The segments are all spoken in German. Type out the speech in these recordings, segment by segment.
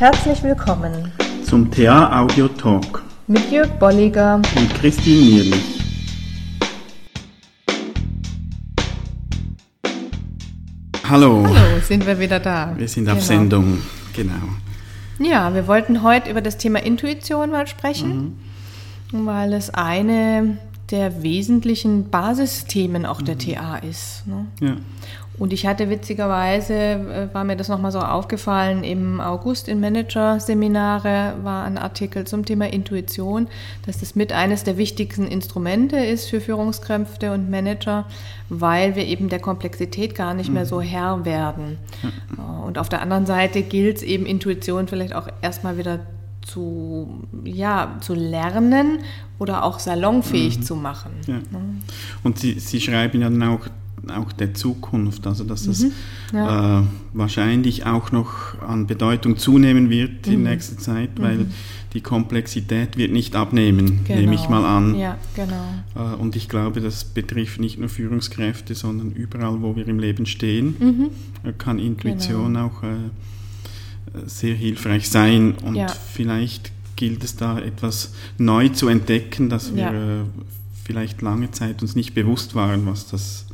Herzlich willkommen zum TA Audio Talk mit Jörg Bolliger und Christine Nierlich. Hallo. Hallo, sind wir wieder da. Wir sind auf genau. Sendung, genau. Ja, wir wollten heute über das Thema Intuition mal sprechen, mhm. weil es eine der wesentlichen Basisthemen auch der mhm. TA ist. Ne? Ja. Und ich hatte witzigerweise, äh, war mir das nochmal so aufgefallen, im August in Manager-Seminare war ein Artikel zum Thema Intuition, dass das mit eines der wichtigsten Instrumente ist für Führungskräfte und Manager, weil wir eben der Komplexität gar nicht mehr so mhm. Herr werden. Äh, und auf der anderen Seite gilt es eben Intuition vielleicht auch erstmal wieder zu, ja, zu lernen oder auch salonfähig mhm. zu machen. Ja. Und Sie, Sie schreiben ja dann auch auch der Zukunft, also dass es mhm. ja. äh, wahrscheinlich auch noch an Bedeutung zunehmen wird mhm. in nächster Zeit, weil mhm. die Komplexität wird nicht abnehmen, genau. nehme ich mal an. Ja, genau. Äh, und ich glaube, das betrifft nicht nur Führungskräfte, sondern überall, wo wir im Leben stehen, mhm. kann Intuition genau. auch äh, sehr hilfreich sein und ja. vielleicht gilt es da etwas neu zu entdecken, dass wir ja. Äh, vielleicht lange Zeit uns nicht bewusst waren, was das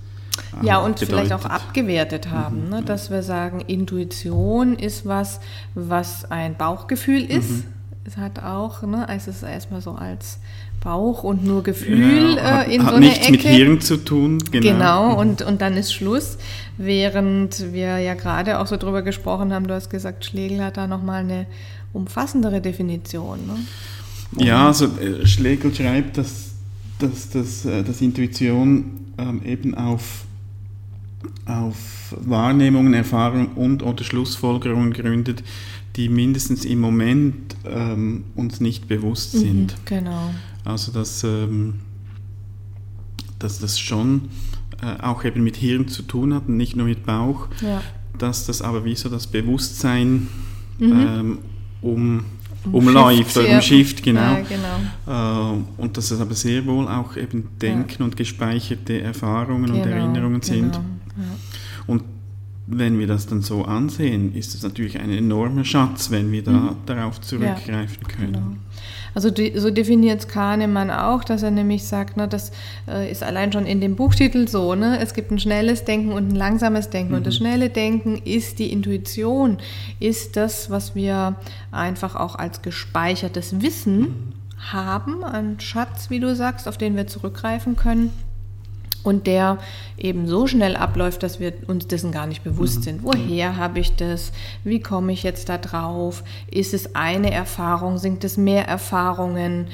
ja, und bedeutet. vielleicht auch abgewertet haben, mhm, ne? dass wir sagen, Intuition ist was, was ein Bauchgefühl ist. Mhm. Es hat auch, ne, es ist erstmal so als Bauch und nur Gefühl ja, äh, in hat so nichts Ecke. mit Hirn zu tun, genau. Genau, mhm. und, und dann ist Schluss. Während wir ja gerade auch so drüber gesprochen haben, du hast gesagt, Schlegel hat da nochmal eine umfassendere Definition. Ne? Ja, also äh, Schlegel schreibt, dass, dass, dass, äh, dass Intuition ähm, eben auf auf Wahrnehmungen, Erfahrungen und oder Schlussfolgerungen gründet, die mindestens im Moment ähm, uns nicht bewusst mhm, sind. Mhm, genau. Also dass, ähm, dass das schon äh, auch eben mit Hirn zu tun hat und nicht nur mit Bauch, ja. dass das aber wie so das Bewusstsein mhm. ähm, um umläuft oder umschifft, genau. Ja, genau. Äh, und dass es aber sehr wohl auch eben Denken ja. und gespeicherte Erfahrungen genau, und Erinnerungen sind. Genau. Und wenn wir das dann so ansehen, ist es natürlich ein enormer Schatz, wenn wir da mhm. darauf zurückgreifen ja, können. Genau. Also so definiert es Kahnemann auch, dass er nämlich sagt, ne, das äh, ist allein schon in dem Buchtitel so, ne, es gibt ein schnelles Denken und ein langsames Denken. Mhm. Und das mhm. schnelle Denken ist die Intuition, ist das, was wir einfach auch als gespeichertes Wissen mhm. haben, ein Schatz, wie du sagst, auf den wir zurückgreifen können und der eben so schnell abläuft, dass wir uns dessen gar nicht bewusst mhm. sind. Woher habe ich das? Wie komme ich jetzt da drauf? Ist es eine Erfahrung? Sind es mehr Erfahrungen?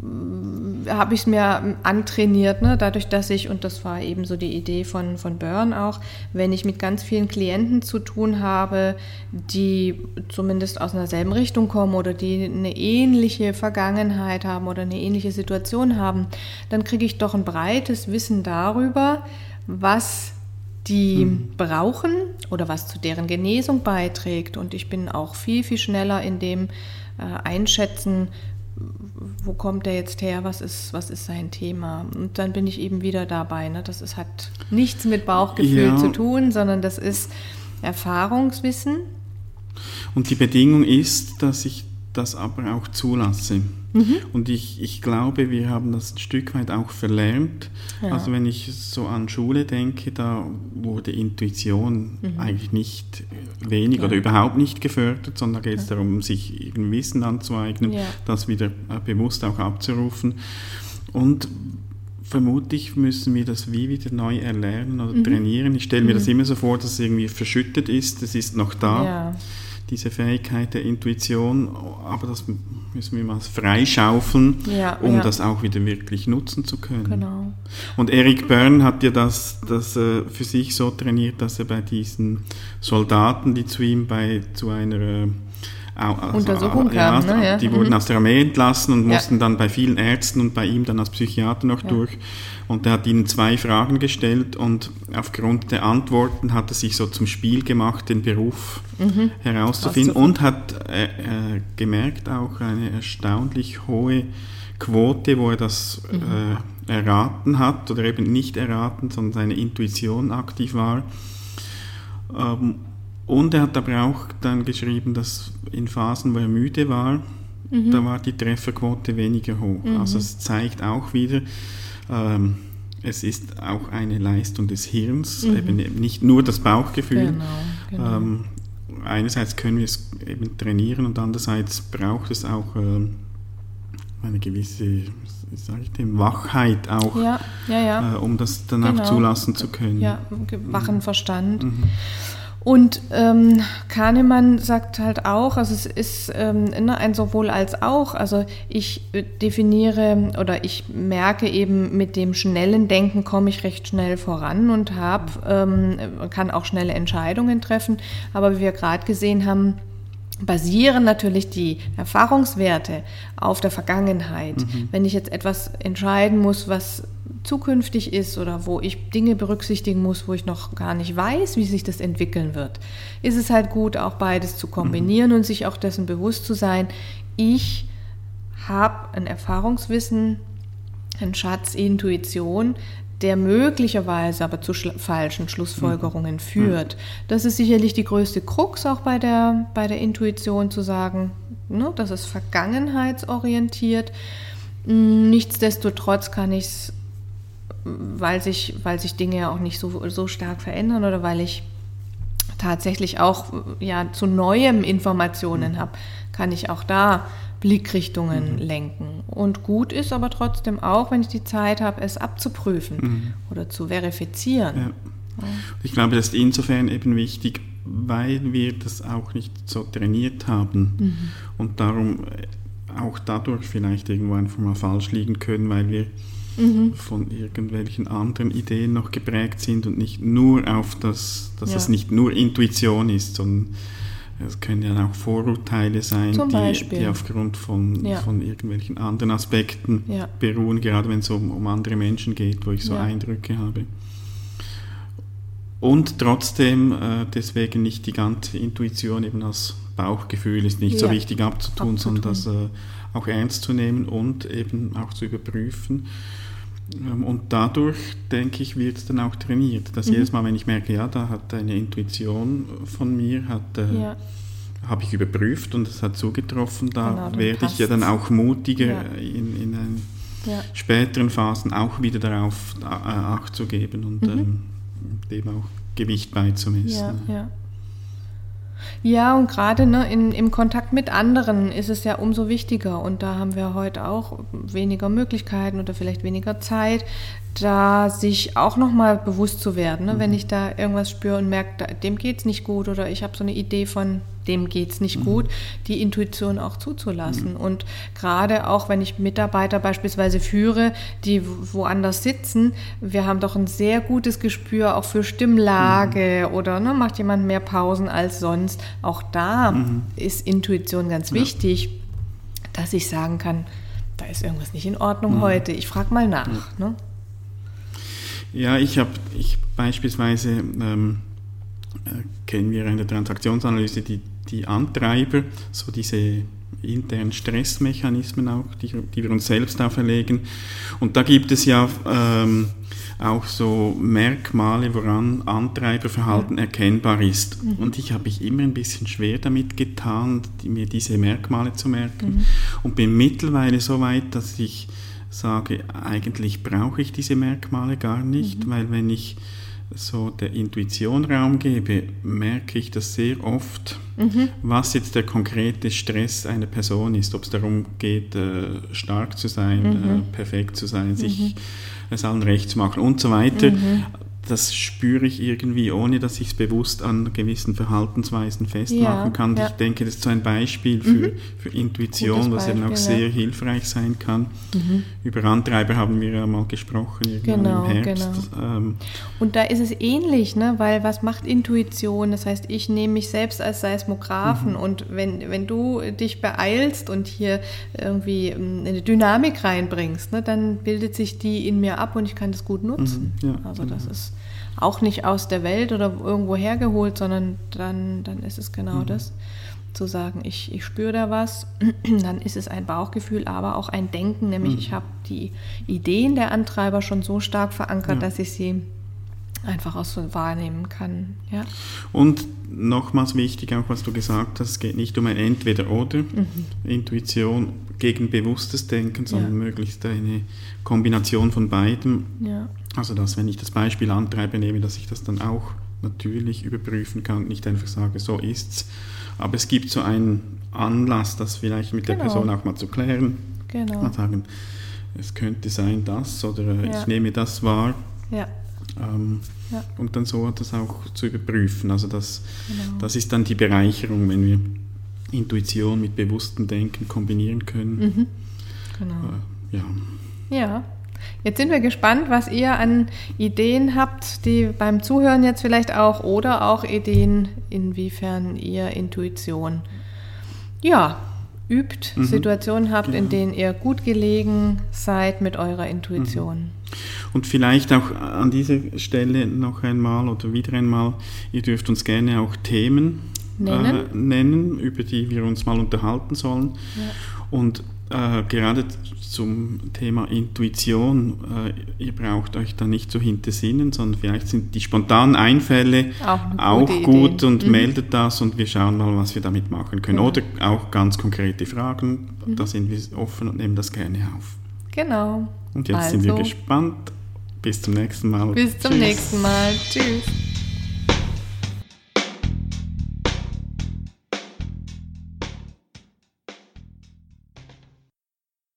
Habe ich es mir antrainiert, ne? dadurch, dass ich, und das war eben so die Idee von, von Burn auch, wenn ich mit ganz vielen Klienten zu tun habe, die zumindest aus einer selben Richtung kommen oder die eine ähnliche Vergangenheit haben oder eine ähnliche Situation haben, dann kriege ich doch ein breites Wissen darüber, was die mhm. brauchen oder was zu deren Genesung beiträgt. Und ich bin auch viel, viel schneller in dem äh, Einschätzen, wo kommt er jetzt her, was ist, was ist sein Thema? Und dann bin ich eben wieder dabei. Ne? Das ist, hat nichts mit Bauchgefühl ja. zu tun, sondern das ist Erfahrungswissen. Und die Bedingung ist, dass ich das aber auch zulasse. Mhm. Und ich, ich glaube, wir haben das ein Stück weit auch verlernt. Ja. Also wenn ich so an Schule denke, da wurde Intuition mhm. eigentlich nicht wenig ja. oder überhaupt nicht gefördert, sondern da geht es ja. darum, sich Wissen anzueignen, das wieder äh, bewusst auch abzurufen. Und vermutlich müssen wir das wie wieder neu erlernen oder mhm. trainieren. Ich stelle mir das mhm. immer so vor, dass es irgendwie verschüttet ist, es ist noch da diese Fähigkeit der Intuition, aber das müssen wir mal freischaufeln, ja, um ja. das auch wieder wirklich nutzen zu können. Genau. Und Eric Byrne hat ja das, das äh, für sich so trainiert, dass er bei diesen Soldaten, die zu ihm bei zu einer also, Untersuchung ja, kamen, ne? ja. die wurden mhm. aus der Armee entlassen und mussten dann bei vielen Ärzten und bei ihm dann als Psychiater noch durch. Und er hat ihnen zwei Fragen gestellt und aufgrund der Antworten hat er sich so zum Spiel gemacht, den Beruf mhm. herauszufinden und hat äh, äh, gemerkt auch eine erstaunlich hohe Quote, wo er das mhm. äh, erraten hat oder eben nicht erraten, sondern seine Intuition aktiv war. Ähm, Und er hat aber auch dann geschrieben, dass in Phasen, wo er müde war, mhm. da war die Trefferquote weniger hoch. Mhm. Also es zeigt auch wieder, ähm, es ist auch eine Leistung des Hirns, mhm. eben nicht nur das Bauchgefühl. Genau, genau. Ähm, einerseits können wir es eben trainieren und andererseits braucht es auch äh, eine gewisse sage ich dem, Wachheit auch, ja, ja, ja. Äh, um das dann genau. auch zulassen zu können. Ja, wachen Verstand. Mhm. Und ähm, Kahnemann sagt halt auch, also es ist ähm, ne, ein sowohl als auch. Also ich äh, definiere oder ich merke eben mit dem schnellen Denken komme ich recht schnell voran und habe ähm, kann auch schnelle Entscheidungen treffen. Aber wie wir gerade gesehen haben, basieren natürlich die Erfahrungswerte auf der Vergangenheit. Mhm. Wenn ich jetzt etwas entscheiden muss, was zukünftig ist oder wo ich Dinge berücksichtigen muss, wo ich noch gar nicht weiß, wie sich das entwickeln wird, ist es halt gut, auch beides zu kombinieren mhm. und sich auch dessen bewusst zu sein, ich habe ein Erfahrungswissen, ein Schatz Intuition, der möglicherweise aber zu schl falschen Schlussfolgerungen mhm. führt. Das ist sicherlich die größte Krux auch bei der, bei der Intuition zu sagen, ne, das ist vergangenheitsorientiert. Hm, nichtsdestotrotz kann ich es, weil sich, weil sich Dinge ja auch nicht so, so stark verändern oder weil ich tatsächlich auch ja, zu neuem Informationen mhm. habe, kann ich auch da Blickrichtungen mhm. lenken. Und gut ist aber trotzdem auch, wenn ich die Zeit habe, es abzuprüfen mhm. oder zu verifizieren. Ja. Ich glaube, das ist insofern eben wichtig, weil wir das auch nicht so trainiert haben mhm. und darum äh, auch dadurch vielleicht irgendwo einfach mal falsch liegen können, weil wir mhm. von irgendwelchen anderen Ideen noch geprägt sind und nicht nur auf das, dass ja. es nicht nur Intuition ist, sondern es können ja auch Vorurteile sein, die, die, aufgrund von, ja. von irgendwelchen anderen Aspekten ja. beruhen, gerade wenn es um, um andere Menschen geht, wo ich so. Eindrücke habe. Und trotzdem äh, deswegen nicht die ganze Intuition eben als Bauchgefühl ist nicht so wichtig abzutun, abzutun. sondern das äh, auch ernst zu nehmen und eben auch zu überprüfen. Ähm, und dadurch, denke ich, wird es dann auch trainiert. Dass mhm. jedes Mal, wenn ich merke, ja, da hat eine Intuition von mir, hat, äh, ja. habe ich überprüft und es hat zugetroffen, da genau, werde ich ja dann auch mutiger ja. in, in ja. späteren Phasen auch wieder darauf äh, Acht zu geben und mhm. ähm, dem auch Gewicht beizumessen. Ja, ja. Ja, und gerade ne, im Kontakt mit anderen ist es ja umso wichtiger. Und da haben wir heute auch weniger Möglichkeiten oder vielleicht weniger Zeit, da sich auch nochmal bewusst zu werden. Ne? Mhm. Wenn ich da irgendwas spüre und merke, dem geht es nicht gut oder ich habe so eine Idee von, dem geht es nicht mhm. gut, die Intuition auch zuzulassen. Mhm. Und gerade auch, wenn ich Mitarbeiter beispielsweise führe, die woanders sitzen, wir haben doch ein sehr gutes Gespür auch für Stimmlage mhm. oder ne, macht jemand mehr Pausen als sonst. Auch da mhm. ist Intuition ganz wichtig, dass ich sagen kann, da ist irgendwas nicht in Ordnung mhm. heute. Ich frage mal nach. Ne? Ja, ich habe ich beispielsweise ähm, äh, kennen wir in der Transaktionsanalyse die, die Antreiber, so diese internen Stressmechanismen auch, die, die wir uns selbst auferlegen. Und da gibt es ja ähm, auch so Merkmale, woran Antreiberverhalten ja. erkennbar ist. Mhm. Und ich habe mich immer ein bisschen schwer damit getan, die, mir diese Merkmale zu merken. Mhm. Und bin mittlerweile so weit, dass ich sage, eigentlich brauche ich diese Merkmale gar nicht, mhm. weil wenn ich so der Intuition Raum gebe, merke ich das sehr oft, mhm. was jetzt der konkrete Stress einer Person ist, ob es darum geht, äh, stark zu sein, mhm. äh, perfekt zu sein, sich mhm. es allen recht zu machen und so weiter. Das spüre ich irgendwie, ohne dass ich es bewusst an gewissen Verhaltensweisen festmachen ja, kann. Ja. Ich denke, das ist so ein Beispiel für, mhm. für Intuition, was eben auch sehr ja. hilfreich sein kann. Mhm. Über Antreiber haben wir ja mal gesprochen, genau, im Herbst. Genau. Ähm, Und da ist es ähnlich, ne? weil was macht Intuition? Das heißt, ich nehme mich selbst als Seismographen mhm. und wenn, wenn du dich beeilst und hier irgendwie ähm, eine Dynamik reinbringst, ne, dann bildet sich die in mir ab und ich kann das gut nutzen. Mhm. also das genau. ist auch nicht aus der Welt oder irgendwo hergeholt, sondern dann, dann ist es genau mhm. das. Zu sagen, ich, ich spüre da was, dann ist es ein Bauchgefühl, aber auch ein Denken, nämlich mhm. ich habe die Ideen der Antreiber schon so stark verankert, ja. dass ich sie einfach auch so wahrnehmen kann. Ja. Und nochmals wichtig, auch was du gesagt hast, es geht nicht um ein Entweder-Oder, mhm. Intuition gegen bewusstes Denken, sondern ja. möglichst eine Kombination von beidem. Ja. Also dass, wenn ich das Beispiel Antreibe nehme, dass ich das dann auch natürlich überprüfen kann, nicht einfach sage, so ist's. Aber es gibt so einen Anlass, das vielleicht mit genau. der Person auch mal zu klären. Genau. Mal sagen, es könnte sein das oder ja. ich nehme das wahr. Ja. Ähm, ja. Und dann so das auch zu überprüfen. Also das, genau. das ist dann die Bereicherung, wenn wir Intuition mit bewusstem Denken kombinieren können. Mhm. Genau. Äh, ja. Ja. Jetzt sind wir gespannt, was ihr an Ideen habt, die beim Zuhören jetzt vielleicht auch oder auch Ideen, inwiefern ihr Intuition ja, übt, mhm. Situationen habt, genau. in denen ihr gut gelegen seid mit eurer Intuition. Mhm. Und vielleicht auch an dieser Stelle noch einmal oder wieder einmal, ihr dürft uns gerne auch Themen nennen, äh, nennen über die wir uns mal unterhalten sollen. Ja. Und äh, gerade zum Thema Intuition, äh, ihr braucht euch da nicht so hintersinnen, sondern vielleicht sind die spontanen Einfälle auch, auch gut und mhm. meldet das und wir schauen mal, was wir damit machen können. Ja. Oder auch ganz konkrete Fragen, mhm. da sind wir offen und nehmen das gerne auf. Genau. Und jetzt also. sind wir also. gespannt. Bis zum nächsten Mal. Bis zum Tschüss. nächsten Mal. Tschüss.